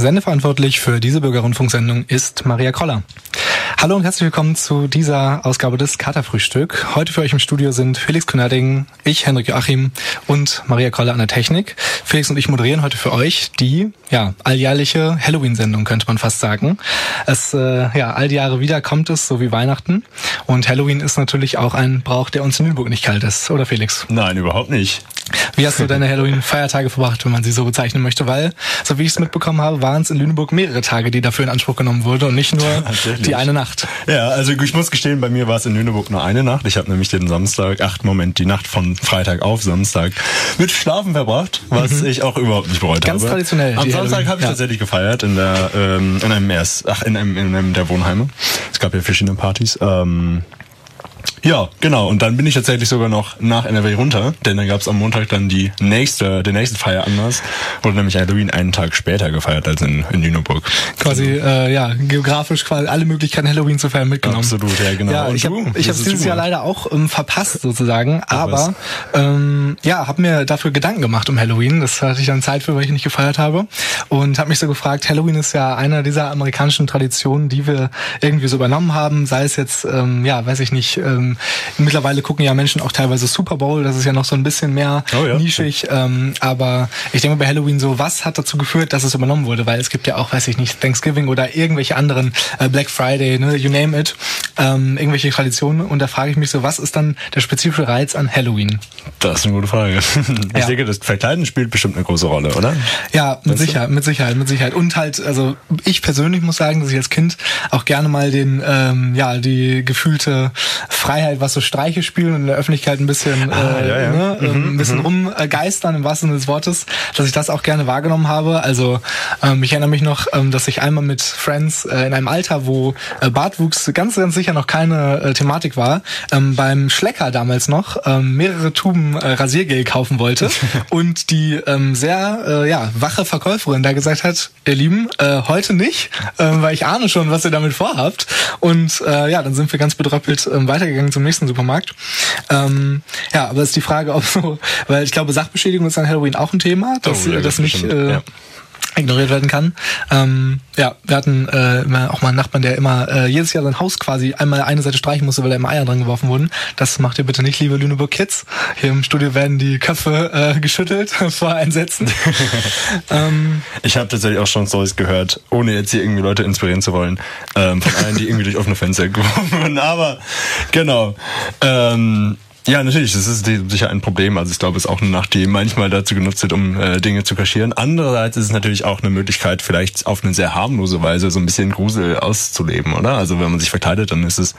Sendeverantwortlich für diese Bürgerrundfunksendung ist Maria Kroller. Hallo und herzlich willkommen zu dieser Ausgabe des Katerfrühstück. Heute für euch im Studio sind Felix Kunerding, ich, Henrik Joachim und Maria Kroller an der Technik. Felix und ich moderieren heute für euch die ja, alljährliche Halloween-Sendung, könnte man fast sagen. Es, äh, ja, all die Jahre wieder kommt es, so wie Weihnachten. Und Halloween ist natürlich auch ein Brauch, der uns in Lüneburg nicht kalt ist, oder Felix? Nein, überhaupt nicht. Wie hast du deine Halloween-Feiertage verbracht, wenn man sie so bezeichnen möchte? Weil, so wie ich es mitbekommen habe, waren es in Lüneburg mehrere Tage, die dafür in Anspruch genommen wurden und nicht nur die eine Nacht. Ja, also ich muss gestehen, bei mir war es in Lüneburg nur eine Nacht. Ich habe nämlich den Samstag, ach Moment, die Nacht von Freitag auf Samstag mit Schlafen verbracht, was mhm. ich auch überhaupt nicht bereut Ganz habe. Ganz traditionell. Am Samstag habe ich ja. tatsächlich gefeiert in der ähm, in einem erst, ach in einem, in einem der Wohnheime. Es gab ja verschiedene Partys. Ähm, ja, genau. Und dann bin ich tatsächlich sogar noch nach NRW runter, denn dann gab es am Montag dann die nächste, den nächsten Feieranlass, wurde nämlich Halloween einen Tag später gefeiert als in, in Lüneburg. Quasi, äh, ja, geografisch quasi alle Möglichkeiten Halloween zu feiern mitgenommen. Absolut, ja, genau. Ja, ich habe ich hab dieses Jahr leider auch ähm, verpasst sozusagen, aber ähm, ja, habe mir dafür Gedanken gemacht um Halloween. Das hatte ich dann Zeit für, weil ich nicht gefeiert habe und habe mich so gefragt, Halloween ist ja einer dieser amerikanischen Traditionen, die wir irgendwie so übernommen haben, sei es jetzt, ähm, ja, weiß ich nicht, ähm, mittlerweile gucken ja Menschen auch teilweise Super Bowl, das ist ja noch so ein bisschen mehr oh ja. nischig. Ähm, aber ich denke bei Halloween so, was hat dazu geführt, dass es übernommen wurde? Weil es gibt ja auch, weiß ich nicht, Thanksgiving oder irgendwelche anderen äh, Black Friday, ne, you name it, ähm, irgendwelche Traditionen. Und da frage ich mich so, was ist dann der spezifische Reiz an Halloween? Das ist eine gute Frage. Ich ja. denke, das Verkleiden spielt bestimmt eine große Rolle, oder? Ja, mit weißt Sicherheit, du? mit Sicherheit, mit Sicherheit. Und halt, also ich persönlich muss sagen, dass ich als Kind auch gerne mal den, ähm, ja, die gefühlte Freiheit, was so Streiche spielen und in der Öffentlichkeit ein bisschen, ah, äh, ja, ja. Ne, mhm, ein bisschen mhm. rumgeistern im wahrsten Sinne des Wortes, dass ich das auch gerne wahrgenommen habe. Also ähm, ich erinnere mich noch, ähm, dass ich einmal mit Friends äh, in einem Alter, wo äh, Bartwuchs ganz, ganz sicher noch keine äh, Thematik war, ähm, beim Schlecker damals noch ähm, mehrere Tuben äh, Rasiergel kaufen wollte und die ähm, sehr äh, ja, wache Verkäuferin da gesagt hat, ihr Lieben, äh, heute nicht, äh, weil ich ahne schon, was ihr damit vorhabt. Und äh, ja, dann sind wir ganz bedröppelt äh, weitergegangen zum nächsten Supermarkt. Ähm, ja, aber es ist die Frage, ob so, weil ich glaube, Sachbeschädigung ist an Halloween auch ein Thema, dass oh, ja, das nicht äh, ja ignoriert werden kann. Ähm, ja, wir hatten äh, auch mal einen Nachbarn, der immer äh, jedes Jahr sein Haus quasi einmal eine Seite streichen musste, weil da immer Eier dran geworfen wurden. Das macht ihr bitte nicht, liebe Lüneburg Kids. Hier im Studio werden die Köpfe äh, geschüttelt vor Einsätzen. ähm, ich habe tatsächlich auch schon Stories gehört, ohne jetzt hier irgendwie Leute inspirieren zu wollen, ähm, von allen, die irgendwie durch offene Fenster geworfen wurden. Aber genau. Ähm, ja, natürlich, das ist sicher ein Problem. Also ich glaube, es ist auch eine Nacht, die manchmal dazu genutzt wird, um äh, Dinge zu kaschieren. Andererseits ist es natürlich auch eine Möglichkeit, vielleicht auf eine sehr harmlose Weise so ein bisschen Grusel auszuleben, oder? Also wenn man sich verkleidet, dann ist es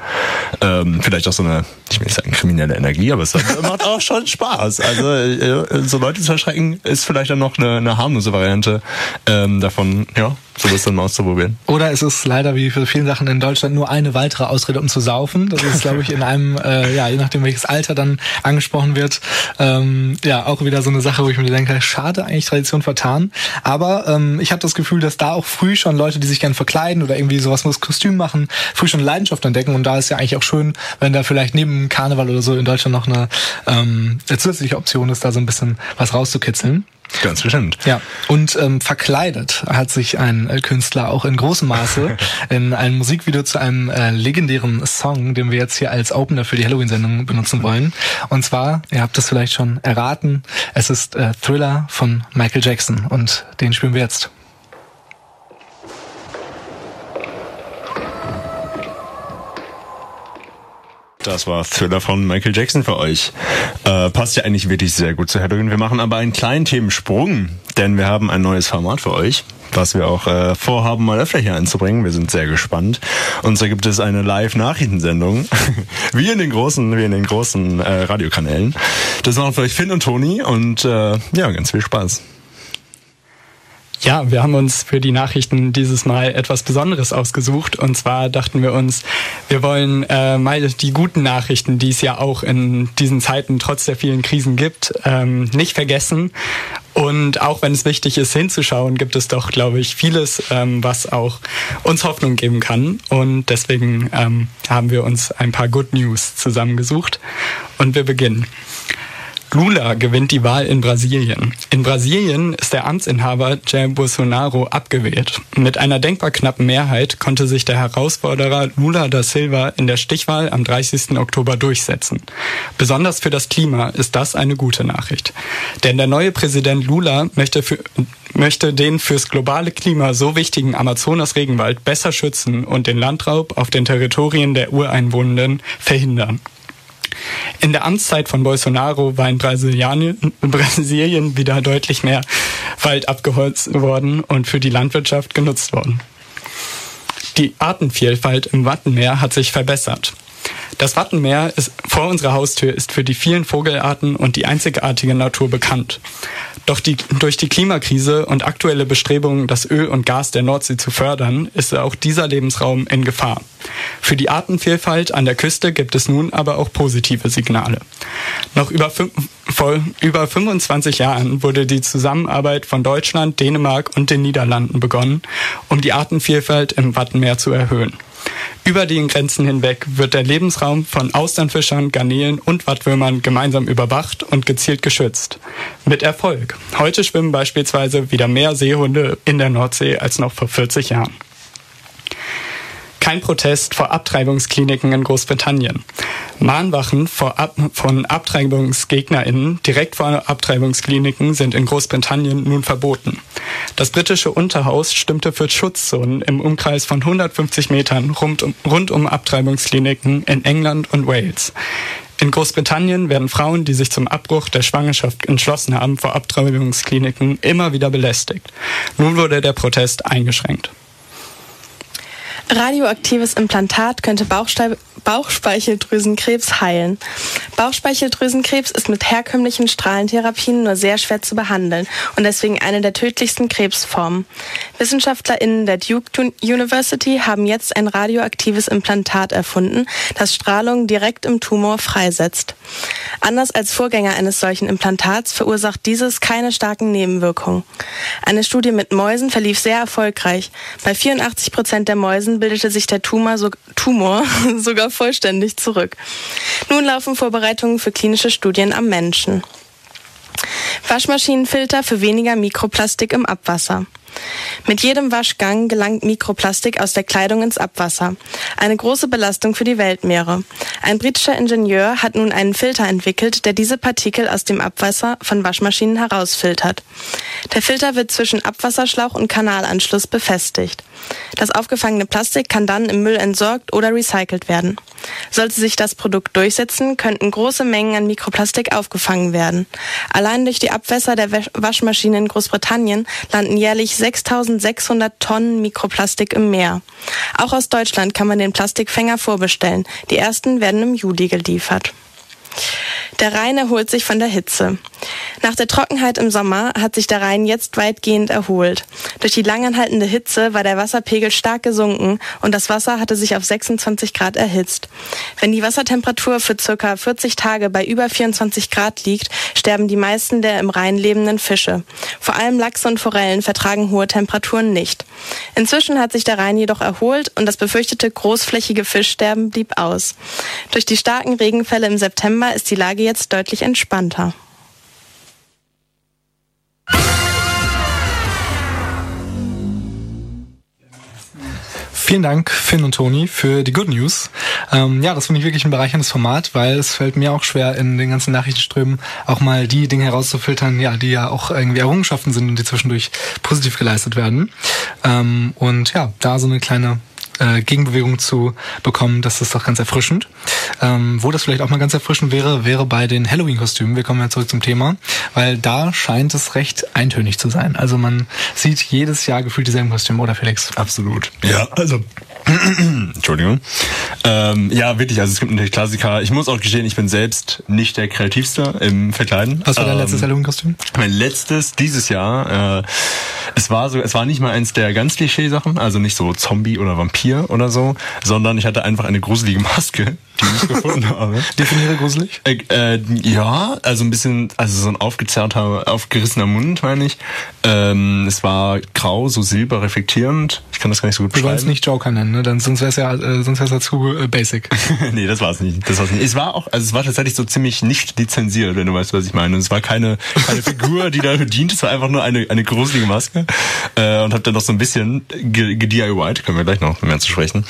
ähm, vielleicht auch so eine, ich will nicht sagen kriminelle Energie, aber es macht auch schon Spaß. Also äh, so Leute zu erschrecken, ist vielleicht dann noch eine, eine harmlose Variante ähm, davon, ja, sowas dann mal auszuprobieren. Oder es ist leider wie für viele Sachen in Deutschland nur eine weitere Ausrede, um zu saufen. Das ist, glaube ich, in einem, äh, ja, je nachdem welches Alter dann angesprochen wird, ähm, ja, auch wieder so eine Sache, wo ich mir denke, schade, eigentlich Tradition vertan. Aber ähm, ich habe das Gefühl, dass da auch früh schon Leute, die sich gerne verkleiden oder irgendwie sowas muss Kostüm machen, früh schon Leidenschaft entdecken. Und da ist ja eigentlich auch schön, wenn da vielleicht neben Karneval oder so in Deutschland noch eine, ähm, eine zusätzliche Option ist, da so ein bisschen was rauszukitzeln. Ganz bestimmt. Ja. Und ähm, verkleidet hat sich ein äh, Künstler auch in großem Maße in einem Musikvideo zu einem äh, legendären Song, den wir jetzt hier als Opener für die Halloween-Sendung benutzen wollen. Und zwar, ihr habt es vielleicht schon erraten, es ist äh, Thriller von Michael Jackson und den spielen wir jetzt. Das war Thriller von Michael Jackson für euch. Äh, passt ja eigentlich wirklich sehr gut zu Halloween. Wir machen aber einen kleinen Themensprung, denn wir haben ein neues Format für euch, was wir auch äh, vorhaben, mal öfter hier einzubringen. Wir sind sehr gespannt. Und zwar gibt es eine Live-Nachrichtensendung, wie in den großen, wie in den großen äh, Radiokanälen. Das machen für euch Finn und Toni und äh, ja, ganz viel Spaß. Ja, wir haben uns für die Nachrichten dieses Mal etwas Besonderes ausgesucht. Und zwar dachten wir uns, wir wollen äh, mal die guten Nachrichten, die es ja auch in diesen Zeiten trotz der vielen Krisen gibt, ähm, nicht vergessen. Und auch wenn es wichtig ist, hinzuschauen, gibt es doch, glaube ich, vieles, ähm, was auch uns Hoffnung geben kann. Und deswegen ähm, haben wir uns ein paar Good News zusammengesucht. Und wir beginnen. Lula gewinnt die Wahl in Brasilien. In Brasilien ist der Amtsinhaber Jair Bolsonaro abgewählt. Mit einer denkbar knappen Mehrheit konnte sich der Herausforderer Lula da Silva in der Stichwahl am 30. Oktober durchsetzen. Besonders für das Klima ist das eine gute Nachricht. Denn der neue Präsident Lula möchte, für, möchte den fürs globale Klima so wichtigen Amazonas-Regenwald besser schützen und den Landraub auf den Territorien der Ureinwohnenden verhindern. In der Amtszeit von Bolsonaro war in Brasilien, wieder deutlich mehr Wald abgeholzt worden und für die Landwirtschaft genutzt worden. Die Artenvielfalt im Wattenmeer hat sich verbessert. Das Wattenmeer ist, vor unserer Haustür ist für die vielen Vogelarten und die einzigartige Natur bekannt. Doch die, durch die Klimakrise und aktuelle Bestrebungen, das Öl und Gas der Nordsee zu fördern, ist auch dieser Lebensraum in Gefahr. Für die Artenvielfalt an der Küste gibt es nun aber auch positive Signale. Noch über, vor über 25 Jahren wurde die Zusammenarbeit von Deutschland, Dänemark und den Niederlanden begonnen, um die Artenvielfalt im Wattenmeer zu erhöhen. Über die Grenzen hinweg wird der Lebensraum von Austernfischern, Garnelen und Wattwürmern gemeinsam überwacht und gezielt geschützt. Mit Erfolg. Heute schwimmen beispielsweise wieder mehr Seehunde in der Nordsee als noch vor 40 Jahren. Kein Protest vor Abtreibungskliniken in Großbritannien. Mahnwachen Ab von AbtreibungsgegnerInnen direkt vor Abtreibungskliniken sind in Großbritannien nun verboten. Das britische Unterhaus stimmte für Schutzzonen im Umkreis von 150 Metern rund um, rund um Abtreibungskliniken in England und Wales. In Großbritannien werden Frauen, die sich zum Abbruch der Schwangerschaft entschlossen haben, vor Abtreibungskliniken immer wieder belästigt. Nun wurde der Protest eingeschränkt. Radioaktives Implantat könnte Bauchspeicheldrüsenkrebs heilen. Bauchspeicheldrüsenkrebs ist mit herkömmlichen Strahlentherapien nur sehr schwer zu behandeln und deswegen eine der tödlichsten Krebsformen. WissenschaftlerInnen der Duke University haben jetzt ein radioaktives Implantat erfunden, das Strahlung direkt im Tumor freisetzt. Anders als Vorgänger eines solchen Implantats verursacht dieses keine starken Nebenwirkungen. Eine Studie mit Mäusen verlief sehr erfolgreich. Bei 84 Prozent der Mäusen bildete sich der Tumor, so, Tumor sogar vollständig zurück. Nun laufen Vorbereitungen für klinische Studien am Menschen. Waschmaschinenfilter für weniger Mikroplastik im Abwasser. Mit jedem Waschgang gelangt Mikroplastik aus der Kleidung ins Abwasser. Eine große Belastung für die Weltmeere. Ein britischer Ingenieur hat nun einen Filter entwickelt, der diese Partikel aus dem Abwasser von Waschmaschinen herausfiltert. Der Filter wird zwischen Abwasserschlauch und Kanalanschluss befestigt. Das aufgefangene Plastik kann dann im Müll entsorgt oder recycelt werden. Sollte sich das Produkt durchsetzen, könnten große Mengen an Mikroplastik aufgefangen werden. Allein durch die Abwässer der Waschmaschinen in Großbritannien landen jährlich 6600 Tonnen Mikroplastik im Meer. Auch aus Deutschland kann man den Plastikfänger vorbestellen. Die ersten werden im Juli geliefert. Der Rhein erholt sich von der Hitze. Nach der Trockenheit im Sommer hat sich der Rhein jetzt weitgehend erholt. Durch die langanhaltende Hitze war der Wasserpegel stark gesunken und das Wasser hatte sich auf 26 Grad erhitzt. Wenn die Wassertemperatur für circa 40 Tage bei über 24 Grad liegt, sterben die meisten der im Rhein lebenden Fische. Vor allem Lachse und Forellen vertragen hohe Temperaturen nicht. Inzwischen hat sich der Rhein jedoch erholt und das befürchtete großflächige Fischsterben blieb aus. Durch die starken Regenfälle im September ist die Lage jetzt deutlich entspannter. Vielen Dank, Finn und Toni, für die Good News. Ähm, ja, das finde ich wirklich ein bereicherndes Format, weil es fällt mir auch schwer, in den ganzen Nachrichtenströmen auch mal die Dinge herauszufiltern, ja, die ja auch irgendwie Errungenschaften sind und die zwischendurch positiv geleistet werden. Ähm, und ja, da so eine kleine äh, Gegenbewegung zu bekommen, das ist doch ganz erfrischend. Ähm, wo das vielleicht auch mal ganz erfrischend wäre, wäre bei den Halloween-Kostümen. Wir kommen ja zurück zum Thema, weil da scheint es recht eintönig zu sein. Also man sieht jedes Jahr gefühlt dieselben Kostüme, oder Felix? Absolut. Ja, also Entschuldigung. Ähm, ja, wirklich, also es gibt natürlich Klassiker. Ich muss auch gestehen, ich bin selbst nicht der kreativste im Verkleiden. Was war dein ähm, letztes Halloween-Kostüm? Mein letztes dieses Jahr. Äh, es war so, es war nicht mal eins der ganz Klischee-Sachen, also nicht so Zombie oder Vampir oder so, sondern ich hatte einfach eine gruselige Maske, die ich gefunden habe. Definiere gruselig? Äh, äh, ja, also ein bisschen, also so ein aufgezerrter, aufgerissener Mund, meine ich. Ähm, es war grau, so silber reflektierend. Ich kann das gar nicht so gut beschreiben. Du wolltest nicht Joker nennen, ne? Dann, sonst wäre es ja, äh, sonst wär's ja zu äh, basic. nee, das war es nicht. Das war's nicht. Es war auch, also es war tatsächlich so ziemlich nicht lizenziert, wenn du weißt, was ich meine. Und es war keine, keine Figur, die dafür dient. Es war einfach nur eine, eine gruselige Maske. Äh, und habe dann noch so ein bisschen gediyt, können wir gleich noch mehr zu sprechen.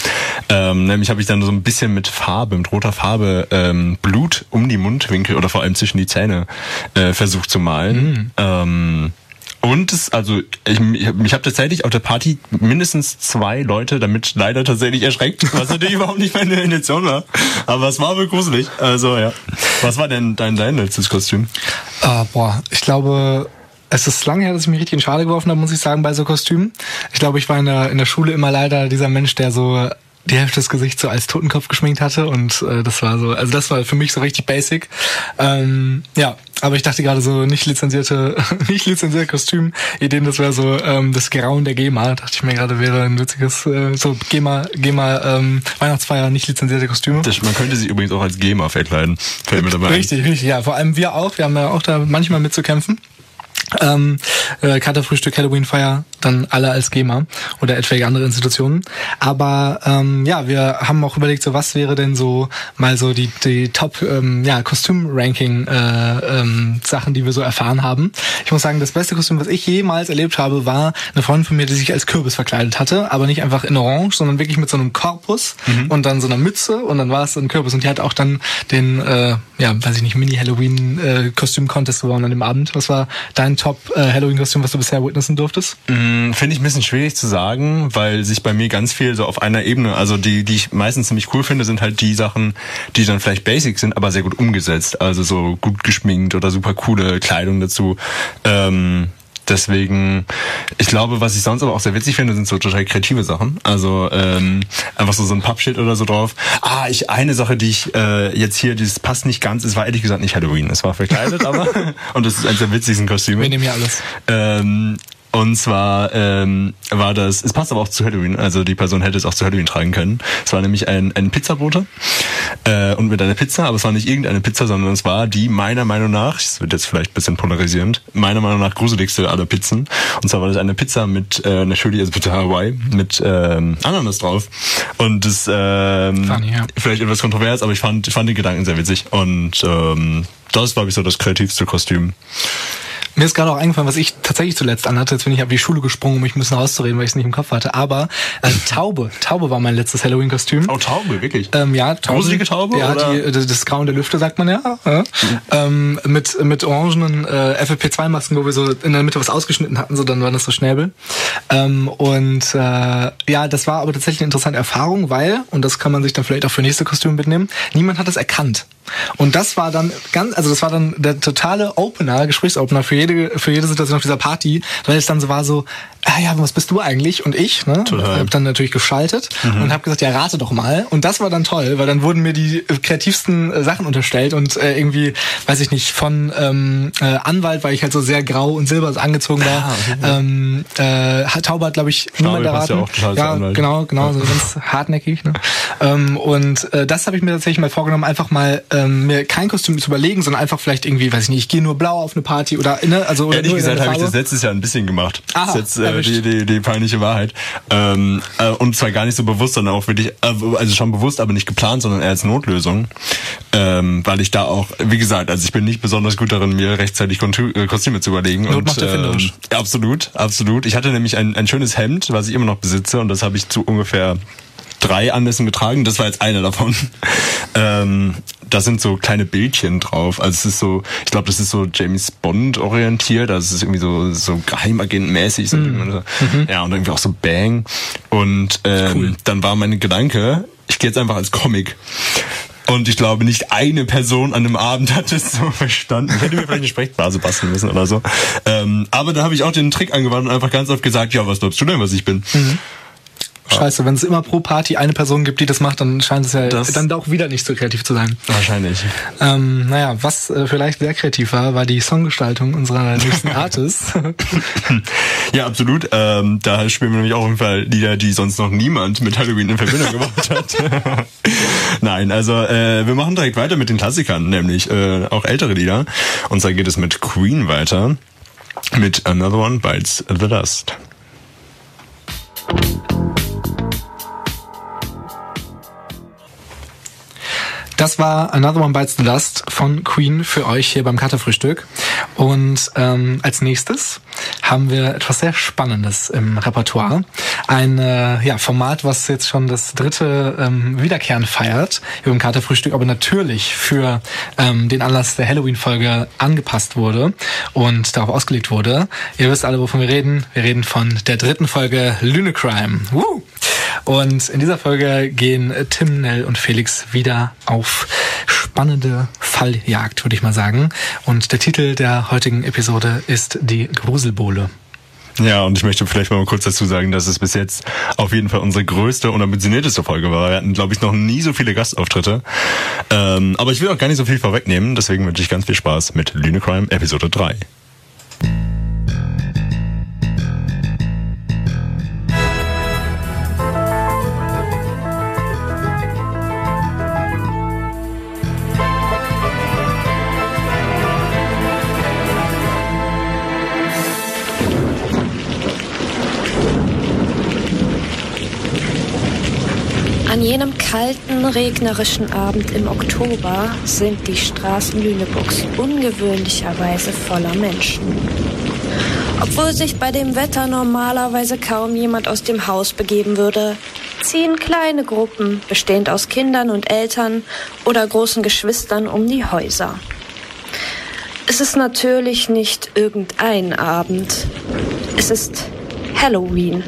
Ähm, nämlich habe ich dann so ein bisschen mit Farbe, mit roter Farbe, ähm, Blut um die Mundwinkel oder vor allem zwischen die Zähne äh, versucht zu malen. Mhm. Ähm, und es, also ich, ich, habe tatsächlich auf der Party mindestens zwei Leute damit leider tatsächlich erschreckt, was natürlich überhaupt nicht meine Intention war. Aber es war wohl gruselig. Also ja. Was war denn dein, dein letztes Kostüm? Uh, boah, ich glaube, es ist lange her, dass ich mich richtig in Schale geworfen habe, muss ich sagen, bei so Kostümen. Ich glaube, ich war in der, in der Schule immer leider dieser Mensch, der so die Hälfte des Gesichts so als Totenkopf geschminkt hatte und äh, das war so, also das war für mich so richtig basic. Ähm, ja, aber ich dachte gerade so nicht lizenzierte, nicht lizenzierte Kostüm, Ideen, das wäre so ähm, das Grauen der GEMA, dachte ich mir gerade wäre ein witziges, äh, so GEMA, GEMA ähm, Weihnachtsfeier, nicht lizenzierte Kostüme. Das, man könnte sich übrigens auch als GEMA verkleiden, fällt mir dabei Richtig, richtig, ja, vor allem wir auch, wir haben ja auch da manchmal mitzukämpfen. Ähm, äh, Katerfrühstück, Halloween-Feier, dann alle als GEMA oder etwaige andere Institutionen. Aber ähm, ja, wir haben auch überlegt, so was wäre denn so mal so die, die Top ähm, ja, Kostüm-Ranking äh, ähm, Sachen, die wir so erfahren haben. Ich muss sagen, das beste Kostüm, was ich jemals erlebt habe, war eine Freundin von mir, die sich als Kürbis verkleidet hatte, aber nicht einfach in Orange, sondern wirklich mit so einem Korpus mhm. und dann so einer Mütze und dann war es ein Kürbis. Und die hat auch dann den, äh, ja, weiß ich nicht, Mini-Halloween-Kostüm-Contest äh, gewonnen an dem Abend. Was war dein Top-Halloween-Kostüm, was du bisher witnessen durftest? Mm, Finde ich ein bisschen schwierig zu sagen, weil sich bei mir ganz viel so auf einer Ebene, also die, die ich meistens ziemlich cool finde, sind halt die Sachen, die dann vielleicht basic sind, aber sehr gut umgesetzt. Also so gut geschminkt oder super coole Kleidung dazu. Ähm, Deswegen, ich glaube, was ich sonst aber auch sehr witzig finde, sind so total kreative Sachen. Also ähm, einfach so so ein Pappschild oder so drauf. Ah, ich eine Sache, die ich äh, jetzt hier, das passt nicht ganz. Es war ehrlich gesagt nicht Halloween. Es war verkleidet, aber und das ist eines der witzigsten Kostüme. Wir nehmen ja alles. Ähm, und zwar ähm, war das, es passt aber auch zu Halloween, also die Person hätte es auch zu Halloween tragen können. Es war nämlich ein, ein Pizzabote äh, und mit einer Pizza, aber es war nicht irgendeine Pizza, sondern es war die meiner Meinung nach, es wird jetzt vielleicht ein bisschen polarisierend, meiner Meinung nach gruseligste aller Pizzen. Und zwar war das eine Pizza mit äh, natürlich, also Pizza Hawaii, mit ähm, Ananas drauf. Und das ähm, Funny, ja. vielleicht etwas kontrovers, aber ich fand, fand den Gedanken sehr witzig. Und ähm, das war, glaube ich, so das kreativste Kostüm. Mir ist gerade auch eingefallen, was ich tatsächlich zuletzt anhatte. Jetzt bin ich auf die Schule gesprungen, um mich ein bisschen rauszureden, weil ich es nicht im Kopf hatte. Aber äh, Taube. Taube war mein letztes Halloween-Kostüm. Oh, Taube, wirklich? Ähm, ja, Taube. Gruselige Taube? Ja, oder? Die, das, das Grauen der Lüfte, sagt man ja. ja. Mhm. Ähm, mit, mit orangenen äh, FFP2-Masken, wo wir so in der Mitte was ausgeschnitten hatten, so dann waren das so Schnäbel. Ähm, und äh, ja, das war aber tatsächlich eine interessante Erfahrung, weil, und das kann man sich dann vielleicht auch für nächste Kostüme mitnehmen, niemand hat es erkannt. Und das war dann ganz, also das war dann der totale Opener, Gesprächsopener für jede, für jede Situation auf dieser Party, weil es dann so war so, ah ja, was bist du eigentlich? Und ich, ne? Total. Hab dann natürlich geschaltet mhm. und habe gesagt, ja, rate doch mal. Und das war dann toll, weil dann wurden mir die kreativsten äh, Sachen unterstellt und äh, irgendwie, weiß ich nicht, von ähm, äh, Anwalt, weil ich halt so sehr grau und silber angezogen war. Ah, ähm, äh, Taube hat, glaube ich, niemand erraten. Ja, ja genau, genau, so ganz hartnäckig. Ne? Ähm, und äh, das habe ich mir tatsächlich mal vorgenommen, einfach mal ähm, mir kein Kostüm zu überlegen, sondern einfach vielleicht irgendwie, weiß ich nicht, ich gehe nur blau auf eine Party oder ne, also oder Ehrlich gesagt habe ich das letztes Jahr ein bisschen gemacht. Aha, das ist jetzt äh, die, die, die peinliche Wahrheit. Ähm, äh, und zwar gar nicht so bewusst, sondern auch wirklich, äh, also schon bewusst, aber nicht geplant, sondern eher als Notlösung. Ähm, weil ich da auch, wie gesagt, also ich bin nicht besonders gut darin, mir rechtzeitig äh, Kostüme zu überlegen. Not und, ähm, absolut, absolut. Ich hatte nämlich ein, ein schönes Hemd, was ich immer noch besitze, und das habe ich zu ungefähr drei Anlässen getragen. Das war jetzt einer davon. ähm, da sind so kleine Bildchen drauf. Also es ist so, ich glaube, das ist so James Bond orientiert. Also es ist irgendwie so so Geheimagent-mäßig. Mhm. mhm. Ja und irgendwie auch so Bang. Und ähm, cool. dann war mein Gedanke, ich gehe jetzt einfach als Comic. Und ich glaube, nicht eine Person an dem Abend hat es so verstanden. Ich hätte mir vielleicht eine Sprechblase basteln müssen oder so. Ähm, aber da habe ich auch den Trick angewandt und einfach ganz oft gesagt, ja, was glaubst du denn, was ich bin? Mhm. Scheiße, wenn es immer pro Party eine Person gibt, die das macht, dann scheint es ja das dann auch wieder nicht so kreativ zu sein. Wahrscheinlich. Ähm, naja, was äh, vielleicht sehr kreativ war, war die Songgestaltung unserer nächsten Artists. ja, absolut. Ähm, da spielen wir nämlich auch auf jeden Fall Lieder, die sonst noch niemand mit Halloween in Verbindung gebracht hat. Nein, also äh, wir machen direkt weiter mit den Klassikern, nämlich äh, auch ältere Lieder. Und zwar geht es mit Queen weiter mit Another One Bites the Dust. Das war Another One Bites the Dust von Queen für euch hier beim Katerfrühstück. Und ähm, als nächstes haben wir etwas sehr Spannendes im Repertoire. Ein äh, ja, Format, was jetzt schon das dritte ähm, Wiederkehren feiert hier beim Katerfrühstück, aber natürlich für ähm, den Anlass der Halloween-Folge angepasst wurde und darauf ausgelegt wurde. Ihr wisst alle, wovon wir reden. Wir reden von der dritten Folge Lüne Crime. Woo! Und in dieser Folge gehen Tim, Nell und Felix wieder auf spannende Falljagd, würde ich mal sagen. Und der Titel der heutigen Episode ist die Gruselbohle. Ja, und ich möchte vielleicht mal kurz dazu sagen, dass es bis jetzt auf jeden Fall unsere größte und ambitionierteste Folge war. Wir hatten, glaube ich, noch nie so viele Gastauftritte. Ähm, aber ich will auch gar nicht so viel vorwegnehmen, deswegen wünsche ich ganz viel Spaß mit Lüne Crime Episode 3. kalten, regnerischen Abend im Oktober sind die Straßen Lüneburgs ungewöhnlicherweise voller Menschen. Obwohl sich bei dem Wetter normalerweise kaum jemand aus dem Haus begeben würde, ziehen kleine Gruppen, bestehend aus Kindern und Eltern oder großen Geschwistern, um die Häuser. Es ist natürlich nicht irgendein Abend. Es ist Halloween.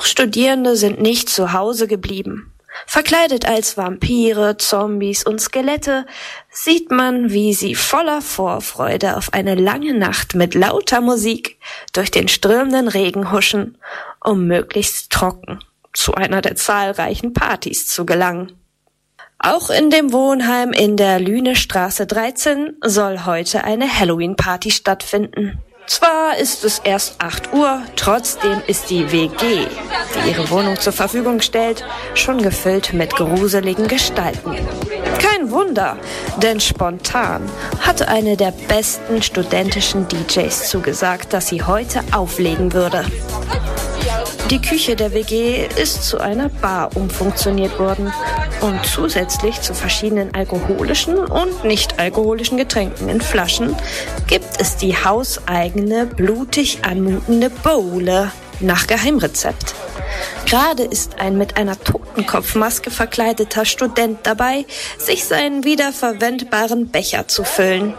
Auch Studierende sind nicht zu Hause geblieben. Verkleidet als Vampire, Zombies und Skelette sieht man, wie sie voller Vorfreude auf eine lange Nacht mit lauter Musik durch den strömenden Regen huschen, um möglichst trocken zu einer der zahlreichen Partys zu gelangen. Auch in dem Wohnheim in der Lünestraße 13 soll heute eine Halloween-Party stattfinden. Zwar ist es erst 8 Uhr, trotzdem ist die WG, die ihre Wohnung zur Verfügung stellt, schon gefüllt mit gruseligen Gestalten. Kein Wunder, denn spontan hatte eine der besten studentischen DJs zugesagt, dass sie heute auflegen würde. Die Küche der WG ist zu einer Bar umfunktioniert worden und zusätzlich zu verschiedenen alkoholischen und nicht alkoholischen Getränken in Flaschen gibt es die hauseigene, blutig anmutende Bowle nach Geheimrezept. Gerade ist ein mit einer Totenkopfmaske verkleideter Student dabei, sich seinen wiederverwendbaren Becher zu füllen,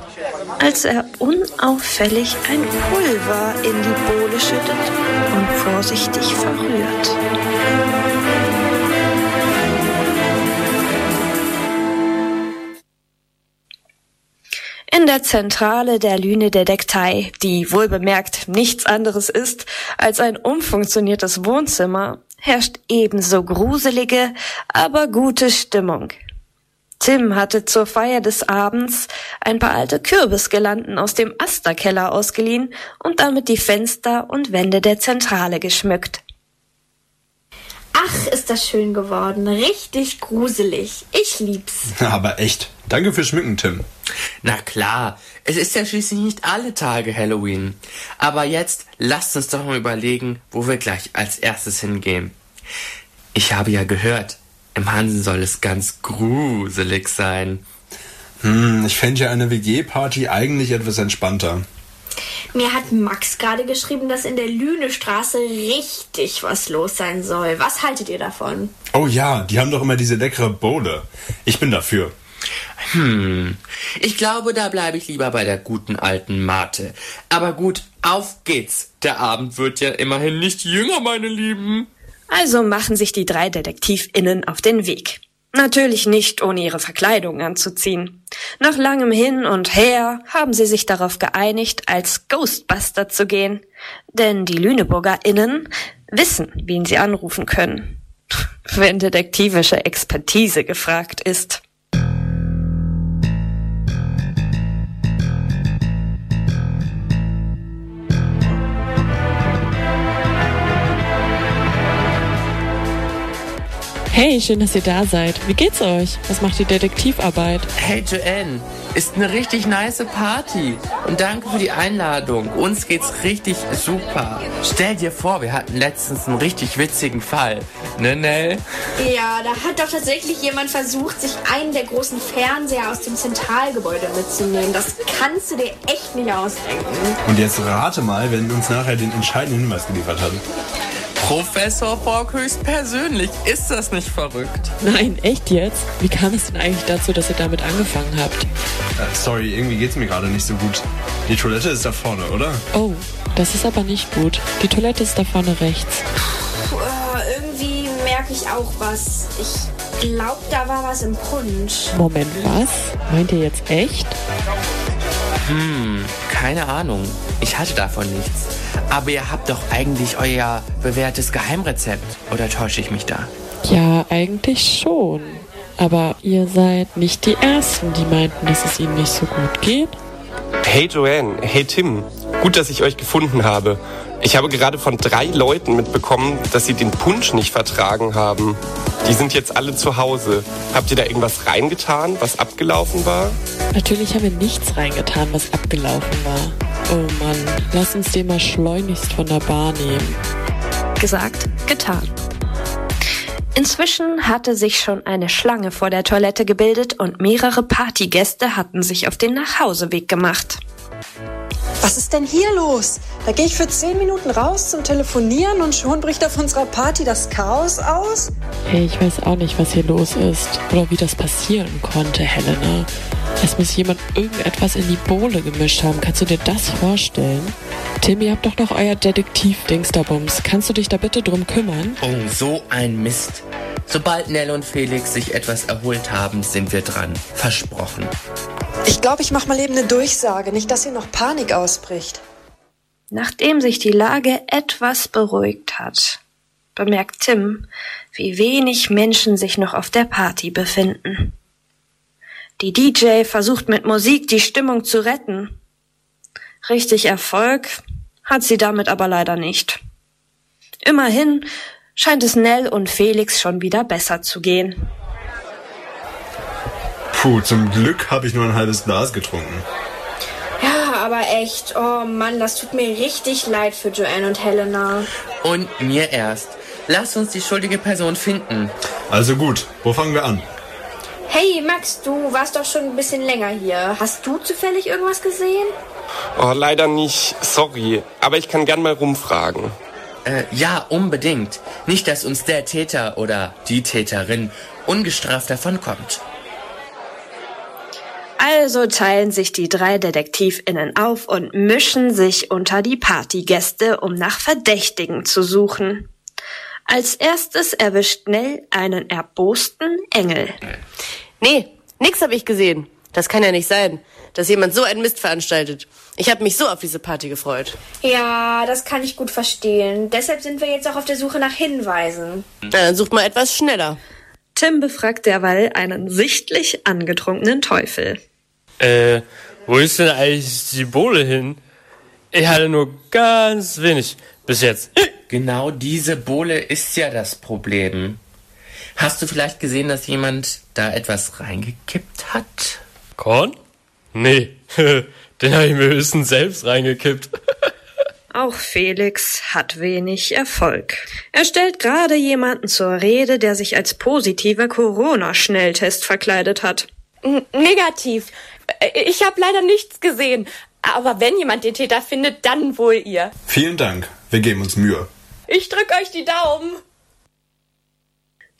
als er unauffällig ein Pulver in die Bohle schüttet und vorsichtig verrührt. Der Zentrale der Lüne-Detektei, die wohlbemerkt nichts anderes ist als ein umfunktioniertes Wohnzimmer, herrscht ebenso gruselige, aber gute Stimmung. Tim hatte zur Feier des Abends ein paar alte Kürbisgelanden aus dem Asterkeller ausgeliehen und damit die Fenster und Wände der Zentrale geschmückt. Ach, ist das schön geworden. Richtig gruselig. Ich lieb's. Aber echt. Danke fürs Schmücken, Tim. Na klar, es ist ja schließlich nicht alle Tage Halloween. Aber jetzt lasst uns doch mal überlegen, wo wir gleich als erstes hingehen. Ich habe ja gehört, im Hansen soll es ganz gruselig sein. Hm, ich fände ja eine WG-Party eigentlich etwas entspannter. Mir hat Max gerade geschrieben, dass in der Lünestraße richtig was los sein soll. Was haltet ihr davon? Oh ja, die haben doch immer diese leckere Bowle. Ich bin dafür. Hm, ich glaube, da bleibe ich lieber bei der guten alten Mate. Aber gut, auf geht's. Der Abend wird ja immerhin nicht jünger, meine Lieben. Also machen sich die drei DetektivInnen auf den Weg. Natürlich nicht, ohne ihre Verkleidung anzuziehen. Nach langem Hin und Her haben sie sich darauf geeinigt, als Ghostbuster zu gehen. Denn die LüneburgerInnen wissen, wen sie anrufen können. Wenn detektivische Expertise gefragt ist. Hey, schön, dass ihr da seid. Wie geht's euch? Was macht die Detektivarbeit? Hey Joanne, ist eine richtig nice Party. Und danke für die Einladung. Uns geht's richtig super. Stell dir vor, wir hatten letztens einen richtig witzigen Fall. Ne, Nell? Ja, da hat doch tatsächlich jemand versucht, sich einen der großen Fernseher aus dem Zentralgebäude mitzunehmen. Das kannst du dir echt nicht ausdenken. Und jetzt rate mal, wer uns nachher den entscheidenden Hinweis geliefert hat. Professor Borg höchstpersönlich. Ist das nicht verrückt? Nein, echt jetzt? Wie kam es denn eigentlich dazu, dass ihr damit angefangen habt? Äh, sorry, irgendwie geht's mir gerade nicht so gut. Die Toilette ist da vorne, oder? Oh, das ist aber nicht gut. Die Toilette ist da vorne rechts. Puh, äh, irgendwie merke ich auch was. Ich glaube, da war was im Punsch. Moment, was? Meint ihr jetzt echt? Hm, keine Ahnung. Ich hatte davon nichts. Aber ihr habt doch eigentlich euer bewährtes Geheimrezept. Oder täusche ich mich da? Ja, eigentlich schon. Aber ihr seid nicht die Ersten, die meinten, dass es ihnen nicht so gut geht. Hey Joanne, hey Tim. Gut, dass ich euch gefunden habe. Ich habe gerade von drei Leuten mitbekommen, dass sie den Punsch nicht vertragen haben. Die sind jetzt alle zu Hause. Habt ihr da irgendwas reingetan, was abgelaufen war? Natürlich haben wir nichts reingetan, was abgelaufen war. Oh Mann, lass uns den mal schleunigst von der Bar nehmen. Gesagt, getan. Inzwischen hatte sich schon eine Schlange vor der Toilette gebildet und mehrere Partygäste hatten sich auf den Nachhauseweg gemacht. Was ist denn hier los? Da gehe ich für zehn Minuten raus zum Telefonieren und schon bricht auf unserer Party das Chaos aus? Hey, ich weiß auch nicht, was hier los ist oder wie das passieren konnte, Helena. Es muss jemand irgendetwas in die Bohle gemischt haben. Kannst du dir das vorstellen? Tim, ihr habt doch noch euer Detektiv-Dingsterbums. Kannst du dich da bitte drum kümmern? Oh, so ein Mist. Sobald Nell und Felix sich etwas erholt haben, sind wir dran. Versprochen. Ich glaube, ich mache mal eben eine Durchsage, nicht, dass hier noch Panik ausbricht. Nachdem sich die Lage etwas beruhigt hat, bemerkt Tim, wie wenig Menschen sich noch auf der Party befinden. Die DJ versucht mit Musik die Stimmung zu retten. Richtig Erfolg hat sie damit aber leider nicht. Immerhin scheint es Nell und Felix schon wieder besser zu gehen. Puh, zum Glück habe ich nur ein halbes Glas getrunken. Ja, aber echt. Oh Mann, das tut mir richtig leid für Joanne und Helena. Und mir erst. Lass uns die schuldige Person finden. Also gut, wo fangen wir an? Hey Max, du warst doch schon ein bisschen länger hier. Hast du zufällig irgendwas gesehen? Oh, leider nicht. Sorry. Aber ich kann gern mal rumfragen. Äh, ja, unbedingt. Nicht, dass uns der Täter oder die Täterin ungestraft davonkommt. Also teilen sich die drei DetektivInnen auf und mischen sich unter die Partygäste, um nach Verdächtigen zu suchen. Als erstes erwischt Nell einen erbosten Engel. Nee, nix hab ich gesehen. Das kann ja nicht sein, dass jemand so einen Mist veranstaltet. Ich habe mich so auf diese Party gefreut. Ja, das kann ich gut verstehen. Deshalb sind wir jetzt auch auf der Suche nach Hinweisen. Na, dann sucht mal etwas schneller. Tim befragt derweil einen sichtlich angetrunkenen Teufel. Äh, wo ist denn eigentlich die Bohle hin? Ich hatte nur ganz wenig bis jetzt. Genau diese Bohle ist ja das Problem. Hast du vielleicht gesehen, dass jemand da etwas reingekippt hat? Korn? Nee, den habe ich mir höchstens selbst reingekippt. Auch Felix hat wenig Erfolg. Er stellt gerade jemanden zur Rede, der sich als positiver Corona-Schnelltest verkleidet hat. N negativ. Ich habe leider nichts gesehen. Aber wenn jemand den Täter findet, dann wohl ihr. Vielen Dank. Wir geben uns Mühe. Ich drück euch die Daumen.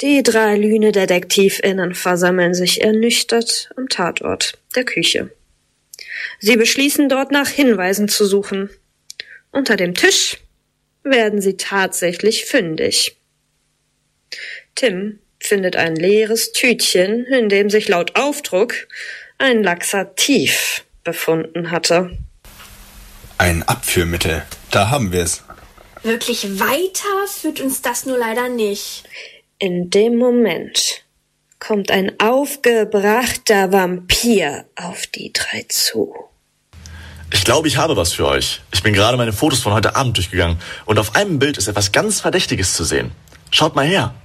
Die drei Lüne-DetektivInnen versammeln sich ernüchtert am Tatort der Küche. Sie beschließen dort nach Hinweisen zu suchen. Unter dem Tisch werden sie tatsächlich fündig. Tim findet ein leeres Tütchen, in dem sich laut Aufdruck ein Laxativ befunden hatte. Ein Abführmittel. Da haben wir es. Wirklich weiter führt uns das nur leider nicht. In dem Moment kommt ein aufgebrachter Vampir auf die drei zu. Ich glaube, ich habe was für euch. Ich bin gerade meine Fotos von heute Abend durchgegangen und auf einem Bild ist etwas ganz Verdächtiges zu sehen. Schaut mal her.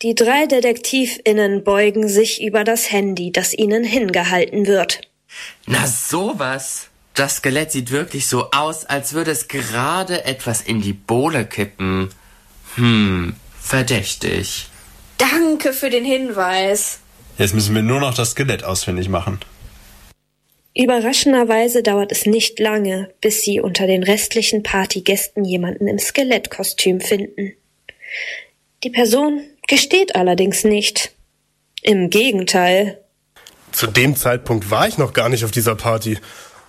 Die drei DetektivInnen beugen sich über das Handy, das ihnen hingehalten wird. Na sowas. Das Skelett sieht wirklich so aus, als würde es gerade etwas in die Bohle kippen. Hm, verdächtig. Danke für den Hinweis. Jetzt müssen wir nur noch das Skelett ausfindig machen. Überraschenderweise dauert es nicht lange, bis sie unter den restlichen Partygästen jemanden im Skelettkostüm finden. Die Person gesteht allerdings nicht. Im Gegenteil. Zu dem Zeitpunkt war ich noch gar nicht auf dieser Party.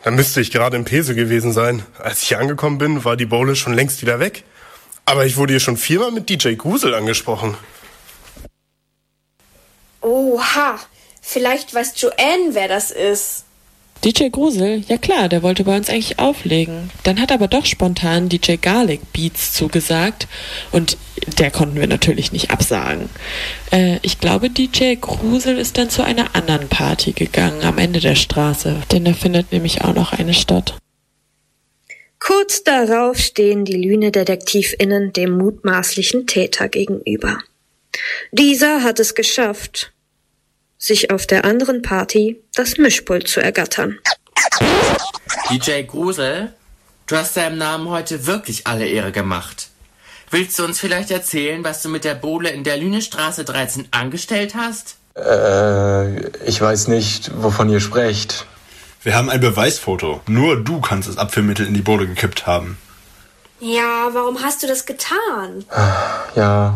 Da müsste ich gerade im Pese gewesen sein. Als ich hier angekommen bin, war die Bowle schon längst wieder weg. Aber ich wurde hier schon viermal mit DJ Grusel angesprochen. Oha, vielleicht weiß Joanne, wer das ist. DJ Grusel, ja klar, der wollte bei uns eigentlich auflegen. Dann hat aber doch spontan DJ Garlic Beats zugesagt und der konnten wir natürlich nicht absagen. Äh, ich glaube, DJ Grusel ist dann zu einer anderen Party gegangen am Ende der Straße, denn da findet nämlich auch noch eine statt. Kurz darauf stehen die Lüne-DetektivInnen dem mutmaßlichen Täter gegenüber. Dieser hat es geschafft, sich auf der anderen Party das Mischpult zu ergattern. DJ Grusel, du hast deinem Namen heute wirklich alle Ehre gemacht. Willst du uns vielleicht erzählen, was du mit der Bohle in der Lünestraße 13 angestellt hast? Äh, ich weiß nicht, wovon ihr sprecht. Wir haben ein Beweisfoto. Nur du kannst das Abführmittel in die Bohle gekippt haben. Ja, warum hast du das getan? Ja,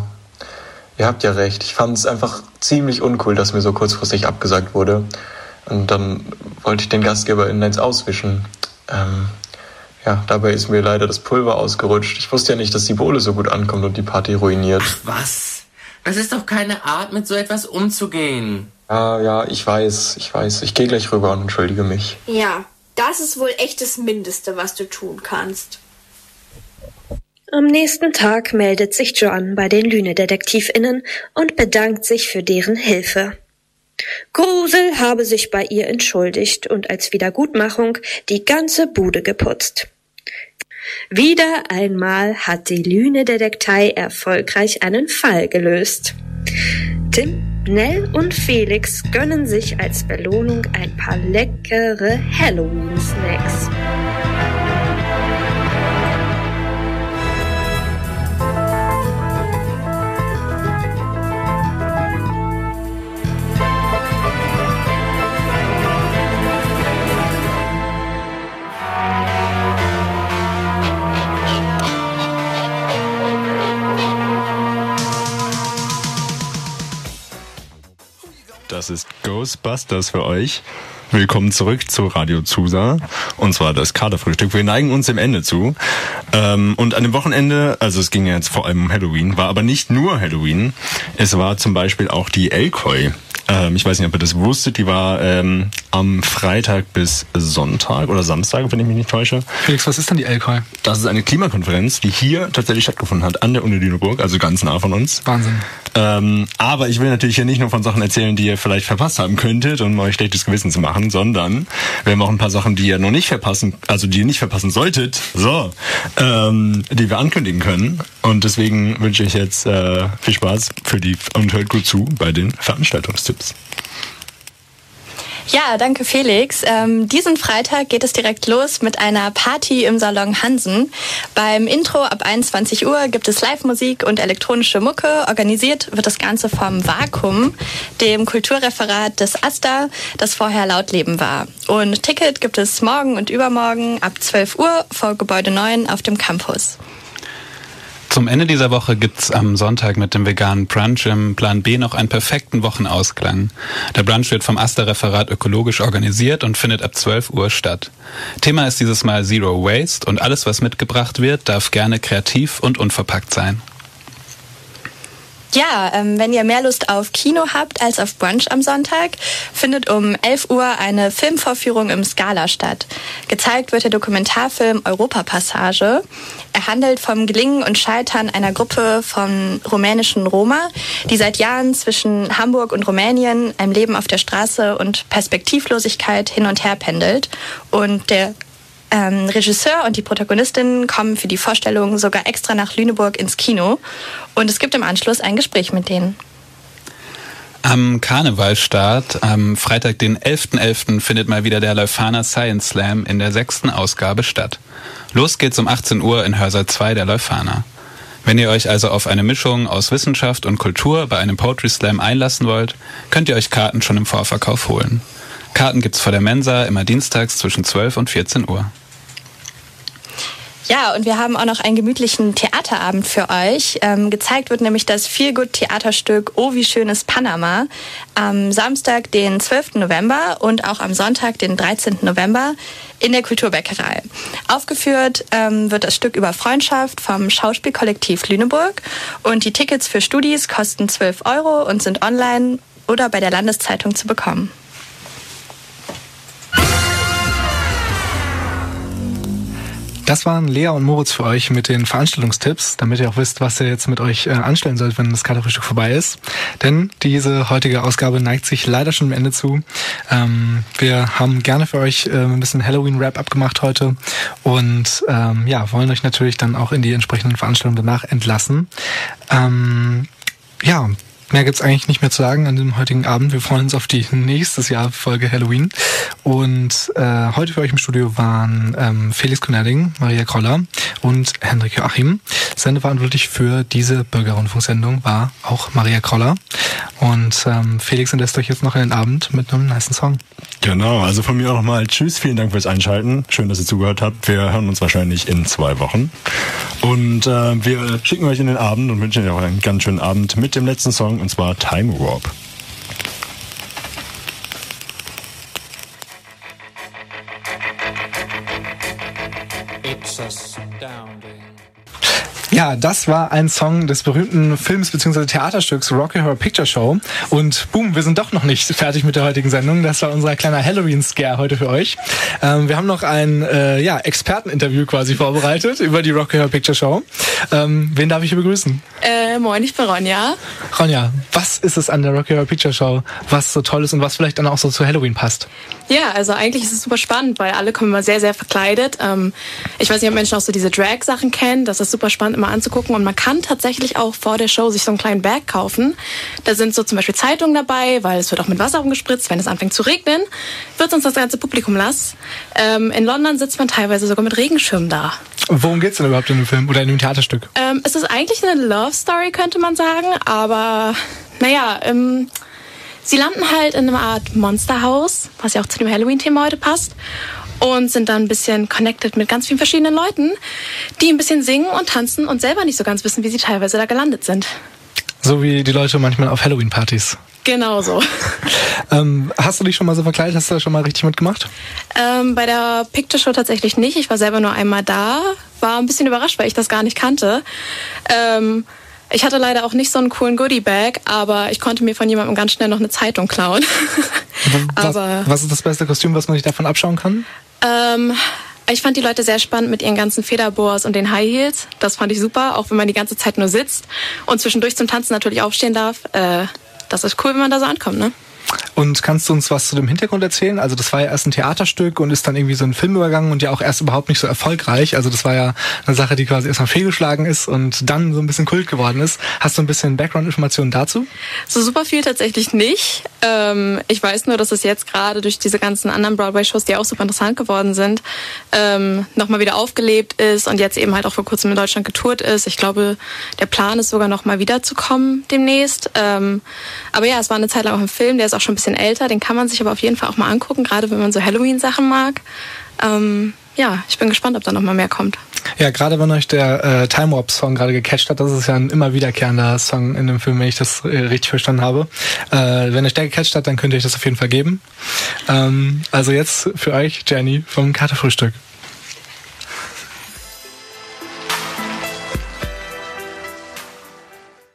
ihr habt ja recht. Ich fand es einfach ziemlich uncool, dass mir so kurzfristig abgesagt wurde. Und dann wollte ich den GastgeberInnen eins auswischen. Ähm, ja, dabei ist mir leider das Pulver ausgerutscht. Ich wusste ja nicht, dass die Bohle so gut ankommt und die Party ruiniert. Ach, was? Das ist doch keine Art, mit so etwas umzugehen. Ja, ja, ich weiß, ich weiß. Ich gehe gleich rüber und entschuldige mich. Ja, das ist wohl echt das Mindeste, was du tun kannst. Am nächsten Tag meldet sich Joan bei den Lüne-DetektivInnen und bedankt sich für deren Hilfe. Grusel habe sich bei ihr entschuldigt und als Wiedergutmachung die ganze Bude geputzt. Wieder einmal hat die Lüne-Detektei erfolgreich einen Fall gelöst. Tim, Nell und Felix gönnen sich als Belohnung ein paar leckere Halloween-Snacks. Das ist Ghostbusters für euch. Willkommen zurück zu Radio Zusa. Und zwar das Kaderfrühstück. Wir neigen uns dem Ende zu. Ähm, und an dem Wochenende, also es ging ja jetzt vor allem um Halloween, war aber nicht nur Halloween. Es war zum Beispiel auch die Elkoi. Ähm, ich weiß nicht, ob ihr das wusstet. Die war ähm, am Freitag bis Sonntag oder Samstag, wenn ich mich nicht täusche. Felix, was ist denn die Elkoi? Das ist eine Klimakonferenz, die hier tatsächlich stattgefunden hat, an der Uni Lüneburg, also ganz nah von uns. Wahnsinn. Ähm, aber ich will natürlich hier nicht nur von Sachen erzählen, die ihr vielleicht verpasst haben könntet, um euch schlechtes Gewissen zu machen, sondern wir haben auch ein paar Sachen, die ihr noch nicht verpassen, also die ihr nicht verpassen solltet, so, ähm, die wir ankündigen können. Und deswegen wünsche ich jetzt äh, viel Spaß für die und hört gut zu bei den Veranstaltungstipps. Ja, danke Felix. Ähm, diesen Freitag geht es direkt los mit einer Party im Salon Hansen. Beim Intro ab 21 Uhr gibt es Live-Musik und elektronische Mucke. Organisiert wird das Ganze vom Vakuum, dem Kulturreferat des AStA, das vorher Lautleben war. Und Ticket gibt es morgen und übermorgen ab 12 Uhr vor Gebäude 9 auf dem Campus. Zum Ende dieser Woche gibt's am Sonntag mit dem veganen Brunch im Plan B noch einen perfekten Wochenausklang. Der Brunch wird vom Aster-Referat ökologisch organisiert und findet ab 12 Uhr statt. Thema ist dieses Mal Zero Waste und alles, was mitgebracht wird, darf gerne kreativ und unverpackt sein. Ja, ähm, wenn ihr mehr Lust auf Kino habt als auf Brunch am Sonntag, findet um 11 Uhr eine Filmvorführung im Scala statt. Gezeigt wird der Dokumentarfilm Europapassage. Er handelt vom Gelingen und Scheitern einer Gruppe von rumänischen Roma, die seit Jahren zwischen Hamburg und Rumänien, einem Leben auf der Straße und Perspektivlosigkeit hin und her pendelt. Und der ähm, Regisseur und die Protagonistin kommen für die Vorstellung sogar extra nach Lüneburg ins Kino und es gibt im Anschluss ein Gespräch mit denen. Am Karnevalstart, am Freitag, den 11.11., .11., findet mal wieder der Leuphana Science Slam in der sechsten Ausgabe statt. Los geht's um 18 Uhr in Hörsaal 2 der Leuphana. Wenn ihr euch also auf eine Mischung aus Wissenschaft und Kultur bei einem Poetry Slam einlassen wollt, könnt ihr euch Karten schon im Vorverkauf holen. Karten gibt's vor der Mensa immer dienstags zwischen 12 und 14 Uhr. Ja, und wir haben auch noch einen gemütlichen Theaterabend für euch. Ähm, gezeigt wird nämlich das Feelgood-Theaterstück Oh, wie schön ist Panama am Samstag, den 12. November und auch am Sonntag, den 13. November in der Kulturbäckerei. Aufgeführt ähm, wird das Stück über Freundschaft vom Schauspielkollektiv Lüneburg und die Tickets für Studis kosten 12 Euro und sind online oder bei der Landeszeitung zu bekommen. Das waren Lea und Moritz für euch mit den Veranstaltungstipps, damit ihr auch wisst, was ihr jetzt mit euch äh, anstellen sollt, wenn das Katerfrühstück vorbei ist. Denn diese heutige Ausgabe neigt sich leider schon am Ende zu. Ähm, wir haben gerne für euch äh, ein bisschen Halloween-Rap abgemacht heute und ähm, ja, wollen euch natürlich dann auch in die entsprechenden Veranstaltungen danach entlassen. Ähm, ja, Mehr gibt's eigentlich nicht mehr zu sagen an dem heutigen Abend. Wir freuen uns auf die nächstes Jahr Folge Halloween. Und äh, heute für euch im Studio waren ähm, Felix Konerding, Maria Kroller und Hendrik Joachim. Sendeverantwortlich für diese Bürgerrundfunksendung war auch Maria Kroller. Und ähm, Felix entlässt euch jetzt noch in den Abend mit einem nice Song. Genau, also von mir auch nochmal Tschüss, vielen Dank fürs Einschalten. Schön, dass ihr zugehört habt. Wir hören uns wahrscheinlich in zwei Wochen. Und äh, wir schicken euch in den Abend und wünschen euch auch einen ganz schönen Abend mit dem letzten Song und zwar Time Warp. Ja, das war ein Song des berühmten Films bzw. Theaterstücks Rocky Horror Picture Show. Und boom, wir sind doch noch nicht fertig mit der heutigen Sendung. Das war unser kleiner Halloween-Scare heute für euch. Ähm, wir haben noch ein äh, ja, Experteninterview quasi vorbereitet über die Rocky Horror Picture Show. Ähm, wen darf ich hier begrüßen? Äh, moin, ich bin Ronja. Ronja, was ist es an der Rocky Horror Picture Show, was so toll ist und was vielleicht dann auch so zu Halloween passt? Ja, also eigentlich ist es super spannend, weil alle kommen immer sehr, sehr verkleidet. Ähm, ich weiß nicht, ob Menschen auch so diese Drag-Sachen kennen. Das ist super spannend immer anzugucken. Und man kann tatsächlich auch vor der Show sich so einen kleinen Bag kaufen. Da sind so zum Beispiel Zeitungen dabei, weil es wird auch mit Wasser umgespritzt. Wenn es anfängt zu regnen, wird uns das ganze Publikum nass. Ähm, in London sitzt man teilweise sogar mit Regenschirm da. Worum geht's denn überhaupt in dem Film oder in dem Theaterstück? Ähm, es ist eigentlich eine Love Story, könnte man sagen. Aber naja, ähm, sie landen halt in einer Art Monsterhaus, was ja auch zu dem Halloween-Thema heute passt und sind dann ein bisschen connected mit ganz vielen verschiedenen Leuten, die ein bisschen singen und tanzen und selber nicht so ganz wissen, wie sie teilweise da gelandet sind. So wie die Leute manchmal auf Halloween-Partys. Genau so. ähm, hast du dich schon mal so verkleidet? Hast du da schon mal richtig mitgemacht? Ähm, bei der Picture Show tatsächlich nicht. Ich war selber nur einmal da. War ein bisschen überrascht, weil ich das gar nicht kannte. Ähm, ich hatte leider auch nicht so einen coolen Goodie-Bag, aber ich konnte mir von jemandem ganz schnell noch eine Zeitung klauen. was, was ist das beste Kostüm, was man sich davon abschauen kann? Ähm, ich fand die Leute sehr spannend mit ihren ganzen Federboas und den High Heels. Das fand ich super, auch wenn man die ganze Zeit nur sitzt und zwischendurch zum Tanzen natürlich aufstehen darf. Äh, das ist cool, wenn man da so ankommt, ne? Und kannst du uns was zu dem Hintergrund erzählen? Also das war ja erst ein Theaterstück und ist dann irgendwie so ein Filmübergang und ja auch erst überhaupt nicht so erfolgreich. Also das war ja eine Sache, die quasi erstmal fehlgeschlagen ist und dann so ein bisschen Kult geworden ist. Hast du ein bisschen Background-Informationen dazu? So super viel tatsächlich nicht. Ähm, ich weiß nur, dass es jetzt gerade durch diese ganzen anderen Broadway-Shows, die auch super interessant geworden sind, ähm, nochmal wieder aufgelebt ist und jetzt eben halt auch vor kurzem in Deutschland getourt ist. Ich glaube, der Plan ist sogar nochmal wiederzukommen demnächst. Ähm, aber ja, es war eine Zeit lang auch ein Film, der ist auch schon ein bisschen älter, den kann man sich aber auf jeden Fall auch mal angucken, gerade wenn man so Halloween-Sachen mag. Ähm, ja, ich bin gespannt, ob da noch mal mehr kommt. Ja, gerade wenn euch der äh, Time Warp Song gerade gecatcht hat, das ist ja ein immer wiederkehrender Song in dem Film, wenn ich das äh, richtig verstanden habe. Äh, wenn euch der gecatcht hat, dann könnt ihr euch das auf jeden Fall geben. Ähm, also jetzt für euch, Jenny vom Katerfrühstück.